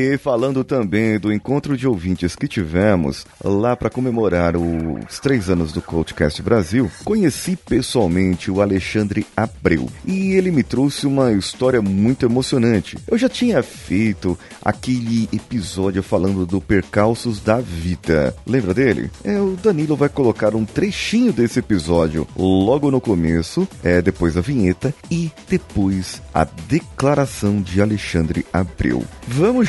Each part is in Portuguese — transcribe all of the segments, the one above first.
E falando também do encontro de ouvintes que tivemos lá para comemorar os três anos do Coachcast Brasil, conheci pessoalmente o Alexandre Abreu e ele me trouxe uma história muito emocionante. Eu já tinha feito aquele episódio falando do percalços da vida. Lembra dele? É, o Danilo vai colocar um trechinho desse episódio logo no começo, é depois a vinheta e depois a declaração de Alexandre Abreu. Vamos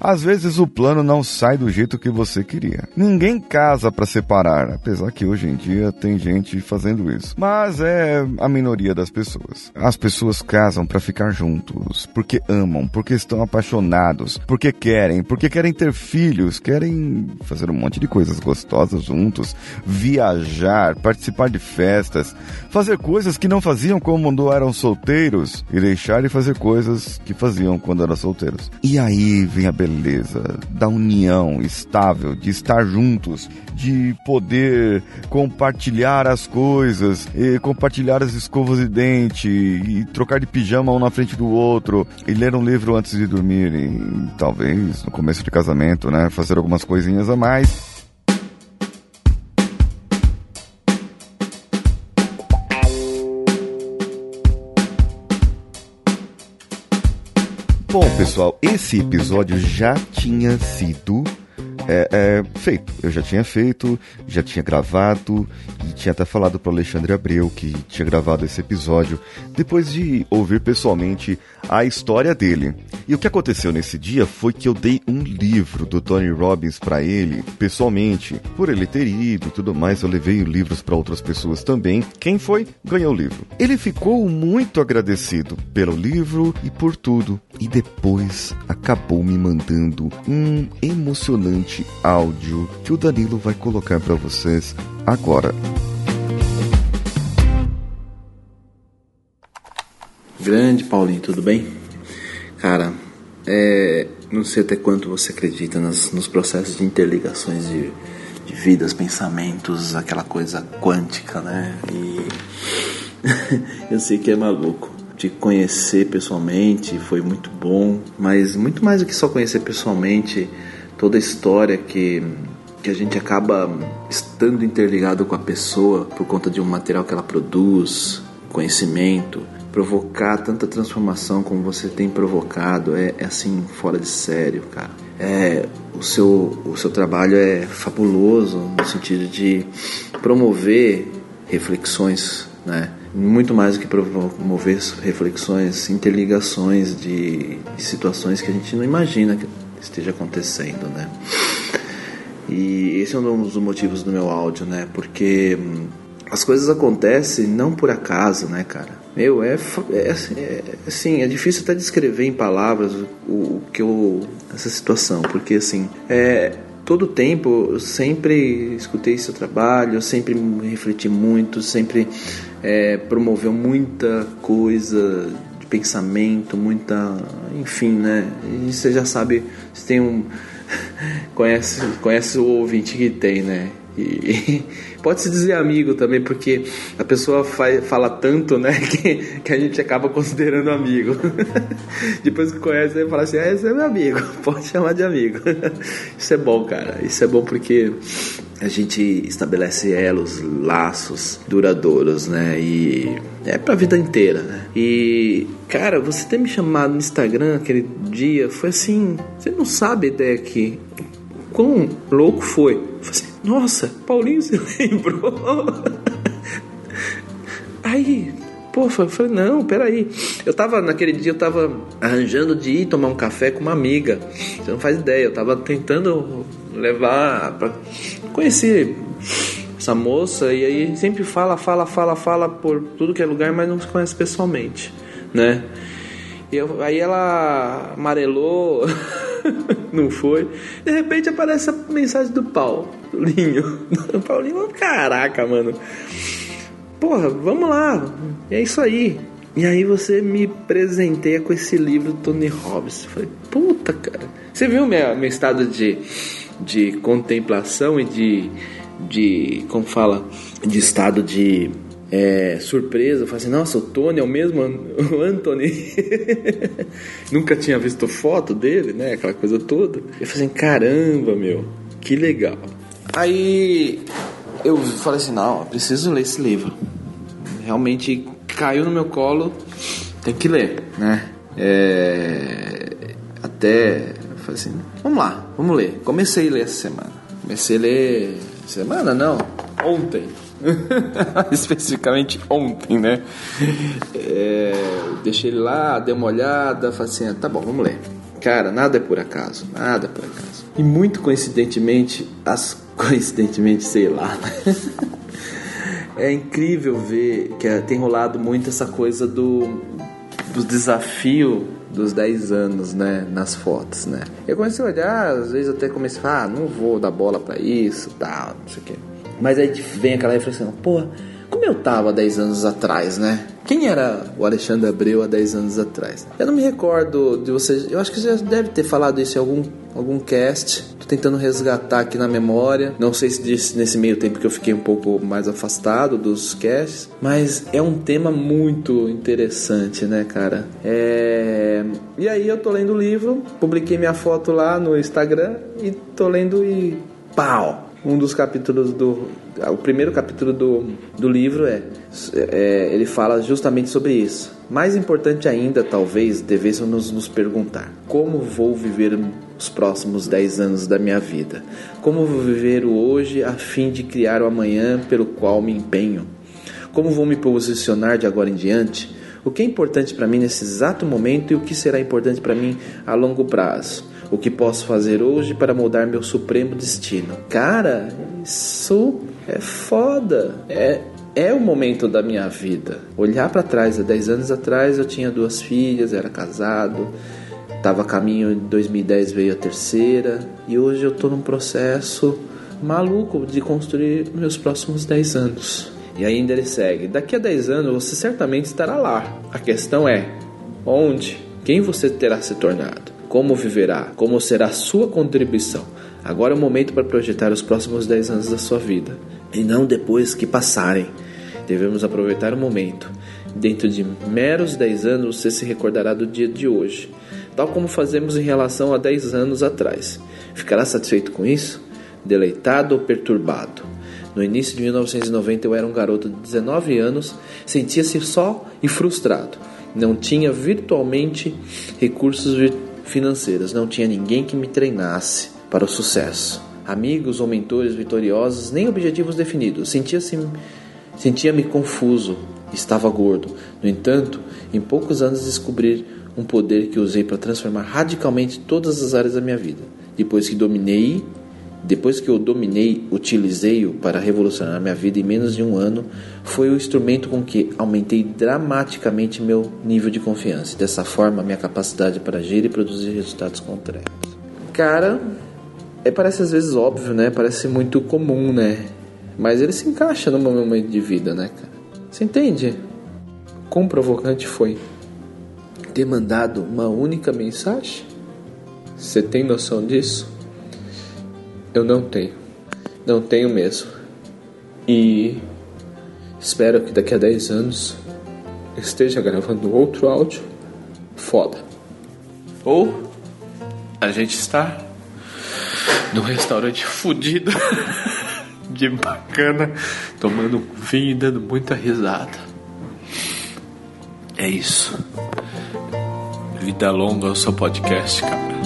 Às vezes o plano não sai do jeito que você queria. Ninguém casa para separar, apesar que hoje em dia tem gente fazendo isso. Mas é a minoria das pessoas. As pessoas casam para ficar juntos, porque amam, porque estão apaixonados, porque querem, porque querem ter filhos, querem fazer um monte de coisas gostosas juntos, viajar, participar de festas, fazer coisas que não faziam quando eram solteiros e deixar de fazer coisas que faziam quando eram solteiros. E aí vem a beleza beleza, da união estável, de estar juntos, de poder compartilhar as coisas, compartilhar as escovas de dente, e trocar de pijama um na frente do outro, e ler um livro antes de dormir, e talvez no começo de casamento, né, fazer algumas coisinhas a mais. Bom, pessoal, esse episódio já tinha sido é, é, feito. Eu já tinha feito, já tinha gravado e tinha até falado para Alexandre Abreu que tinha gravado esse episódio depois de ouvir pessoalmente a história dele. E o que aconteceu nesse dia foi que eu dei um livro do Tony Robbins para ele, pessoalmente. Por ele ter ido tudo mais, eu levei livros para outras pessoas também. Quem foi? Ganhou o livro. Ele ficou muito agradecido pelo livro e por tudo. E depois acabou me mandando um emocionante áudio que o Danilo vai colocar para vocês agora. Grande Paulinho, tudo bem? Cara, é, não sei até quanto você acredita nas, nos processos de interligações de, de vidas, pensamentos, aquela coisa quântica, né? E eu sei que é maluco. Te conhecer pessoalmente foi muito bom, mas muito mais do que só conhecer pessoalmente, toda a história que, que a gente acaba estando interligado com a pessoa por conta de um material que ela produz, conhecimento provocar tanta transformação como você tem provocado é, é assim fora de sério, cara. É, o seu o seu trabalho é fabuloso no sentido de promover reflexões, né? Muito mais do que promover reflexões, interligações de, de situações que a gente não imagina esteja acontecendo, né? E esse é um dos motivos do meu áudio, né? Porque hum, as coisas acontecem não por acaso, né, cara? Meu, é, é, é assim, é difícil até descrever em palavras o, o, que eu essa situação, porque assim, é todo tempo eu sempre escutei seu trabalho, eu sempre refleti muito, sempre é, promoveu muita coisa pensamento, muita, enfim, né? E você já sabe, você tem um conhece conhece o ouvinte que tem, né? E, pode-se dizer amigo também, porque a pessoa fala tanto, né, que, que a gente acaba considerando amigo. Depois que conhece, ele fala assim: ah, esse é meu amigo, pode chamar de amigo. Isso é bom, cara. Isso é bom porque a gente estabelece elos, laços duradouros, né? E é pra vida inteira, né? E, cara, você ter me chamado no Instagram aquele dia foi assim: você não sabe a ideia que. Quão louco foi. foi assim, nossa, Paulinho se lembrou. Aí, pô, eu falei, não, peraí. Eu tava, naquele dia, eu tava arranjando de ir tomar um café com uma amiga. Você não faz ideia, eu tava tentando levar pra conhecer essa moça e aí sempre fala, fala, fala, fala por tudo que é lugar, mas não se conhece pessoalmente, né? E eu, aí ela amarelou, não foi. De repente aparece a mensagem do Paulo, do Linho. O Paulinho, caraca, mano. Porra, vamos lá. É isso aí. E aí você me presenteia com esse livro do Tony Robbins. Eu falei, puta, cara. Você viu meu, meu estado de, de contemplação e de, de. Como fala? De estado de é, surpresa. Falei assim, nossa, o Tony é o mesmo Anthony. Nunca tinha visto foto dele, né? Aquela coisa toda. Eu falei assim, caramba, meu, que legal. Aí eu falei assim, não, preciso ler esse livro. Realmente caiu no meu colo, tem que ler, né? É, até falei assim, vamos lá, vamos ler. Comecei a ler essa semana. Comecei a ler semana não, ontem. Especificamente ontem, né? É, deixei ele lá, dei uma olhada, falei assim, ah, tá bom, vamos ler. Cara, nada é por acaso, nada é por acaso. E muito coincidentemente, as coincidentemente, sei lá, né? É incrível ver que é, tem rolado muito essa coisa do, do desafio dos 10 anos, né, nas fotos, né? Eu comecei a olhar, às vezes até comecei a falar, ah, não vou dar bola para isso, tal, não sei o quê. Mas aí vem aquela reflexão, pô, como eu tava 10 anos atrás, né? Quem era o Alexandre Abreu há 10 anos atrás? Eu não me recordo de você. Eu acho que você já deve ter falado isso em algum, algum cast. Tô tentando resgatar aqui na memória. Não sei se disse nesse meio tempo que eu fiquei um pouco mais afastado dos casts. Mas é um tema muito interessante, né, cara? É... E aí eu tô lendo o livro, publiquei minha foto lá no Instagram e tô lendo e. pau! Um dos capítulos do. O primeiro capítulo do, do livro é, é Ele fala justamente sobre isso. Mais importante ainda, talvez, devêssemos nos perguntar: como vou viver os próximos 10 anos da minha vida? Como vou viver o hoje a fim de criar o amanhã pelo qual me empenho? Como vou me posicionar de agora em diante? O que é importante para mim nesse exato momento e o que será importante para mim a longo prazo? O que posso fazer hoje para mudar meu supremo destino. Cara, isso é foda. É, é o momento da minha vida. Olhar para trás, há 10 anos atrás eu tinha duas filhas, era casado, estava a caminho de 2010 veio a terceira e hoje eu estou num processo maluco de construir meus próximos 10 anos. E ainda ele segue: daqui a 10 anos você certamente estará lá. A questão é: onde? Quem você terá se tornado? Como viverá? Como será a sua contribuição? Agora é o momento para projetar os próximos 10 anos da sua vida e não depois que passarem. Devemos aproveitar o momento. Dentro de meros 10 anos você se recordará do dia de hoje, tal como fazemos em relação a 10 anos atrás. Ficará satisfeito com isso? Deleitado ou perturbado? No início de 1990 eu era um garoto de 19 anos, sentia-se só e frustrado. Não tinha virtualmente recursos virtuais financeiras, não tinha ninguém que me treinasse para o sucesso. Amigos ou mentores vitoriosos, nem objetivos definidos. Sentia-se sentia-me confuso, estava gordo. No entanto, em poucos anos descobri um poder que usei para transformar radicalmente todas as áreas da minha vida. Depois que dominei depois que eu dominei, utilizei-o para revolucionar minha vida em menos de um ano, foi o instrumento com que aumentei dramaticamente meu nível de confiança. Dessa forma, minha capacidade para agir e produzir resultados concretos. Cara, é, parece às vezes óbvio, né? Parece muito comum, né? Mas ele se encaixa no meu momento de vida, né, cara? Você entende? Quão provocante foi ter mandado uma única mensagem? Você tem noção disso? Eu não tenho. Não tenho mesmo. E espero que daqui a 10 anos esteja gravando outro áudio foda. Ou a gente está no restaurante fudido de bacana, tomando vinho e dando muita risada. É isso. Vida longa ao seu podcast, cara.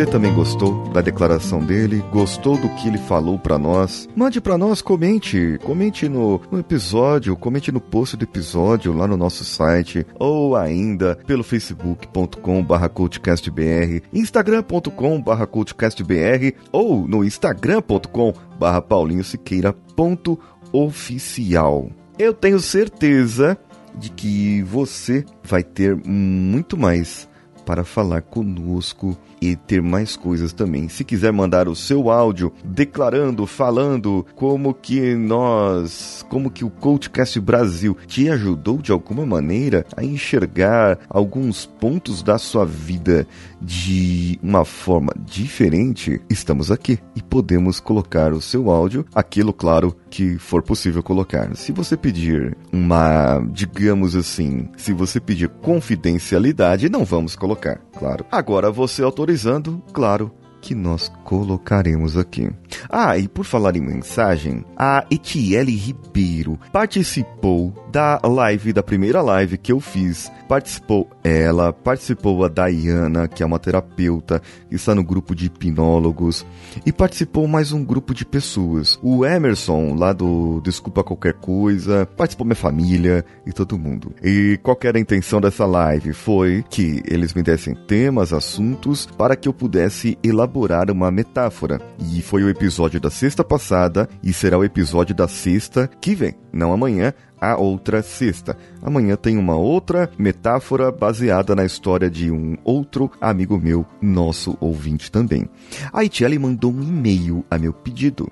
Você também gostou da declaração dele? Gostou do que ele falou para nós? Mande para nós, comente, comente no, no, episódio, comente no post do episódio lá no nosso site ou ainda pelo facebook.com/cultcastbr, instagram.com/cultcastbr ou no instagram.com/paulinhosiqueira.oficial. Eu tenho certeza de que você vai ter muito mais para falar conosco e ter mais coisas também. Se quiser mandar o seu áudio declarando, falando como que nós, como que o Coachcast Brasil te ajudou de alguma maneira a enxergar alguns pontos da sua vida de uma forma diferente, estamos aqui e podemos colocar o seu áudio, aquilo claro que for possível colocar. Se você pedir uma, digamos assim, se você pedir confidencialidade, não vamos colocar, claro. Agora você autorizando, claro, que nós colocaremos aqui. Ah, e por falar em mensagem, a Etiele Ribeiro participou da live, da primeira live que eu fiz. Participou ela, participou a Dayana, que é uma terapeuta, que está no grupo de hipnólogos, e participou mais um grupo de pessoas. O Emerson, lá do Desculpa Qualquer Coisa, participou minha família e todo mundo. E qual era a intenção dessa live? Foi que eles me dessem temas, assuntos, para que eu pudesse elaborar uma metáfora. E foi o episódio da sexta passada e será o episódio da sexta que vem, não amanhã, a outra sexta. Amanhã tem uma outra metáfora baseada na história de um outro amigo meu, nosso ouvinte também. A Itiele mandou um e-mail a meu pedido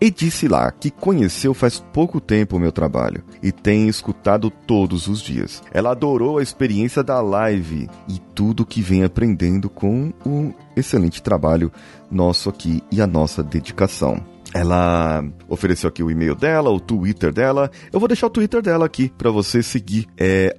e disse lá que conheceu faz pouco tempo o meu trabalho e tem escutado todos os dias. Ela adorou a experiência da live e tudo que vem aprendendo com o excelente trabalho nosso aqui e a nossa dedicação. Ela ofereceu aqui o e-mail dela, o Twitter dela. Eu vou deixar o Twitter dela aqui para você seguir. É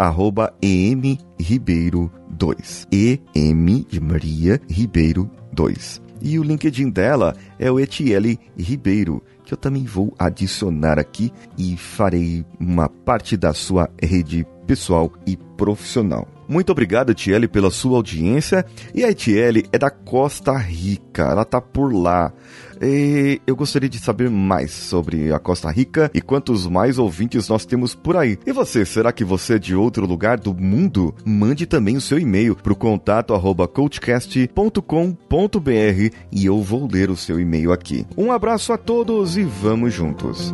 emribeiro2. EM de Maria Ribeiro 2. E o LinkedIn dela é o Etiele Ribeiro, que eu também vou adicionar aqui e farei uma parte da sua rede pessoal e profissional. Muito obrigado, Etiele, pela sua audiência. E a Etiele é da Costa Rica, ela tá por lá. E eu gostaria de saber mais sobre a Costa Rica e quantos mais ouvintes nós temos por aí. E você, será que você é de outro lugar do mundo? Mande também o seu e-mail para o contato coachcast.com.br e eu vou ler o seu e-mail aqui. Um abraço a todos e vamos juntos.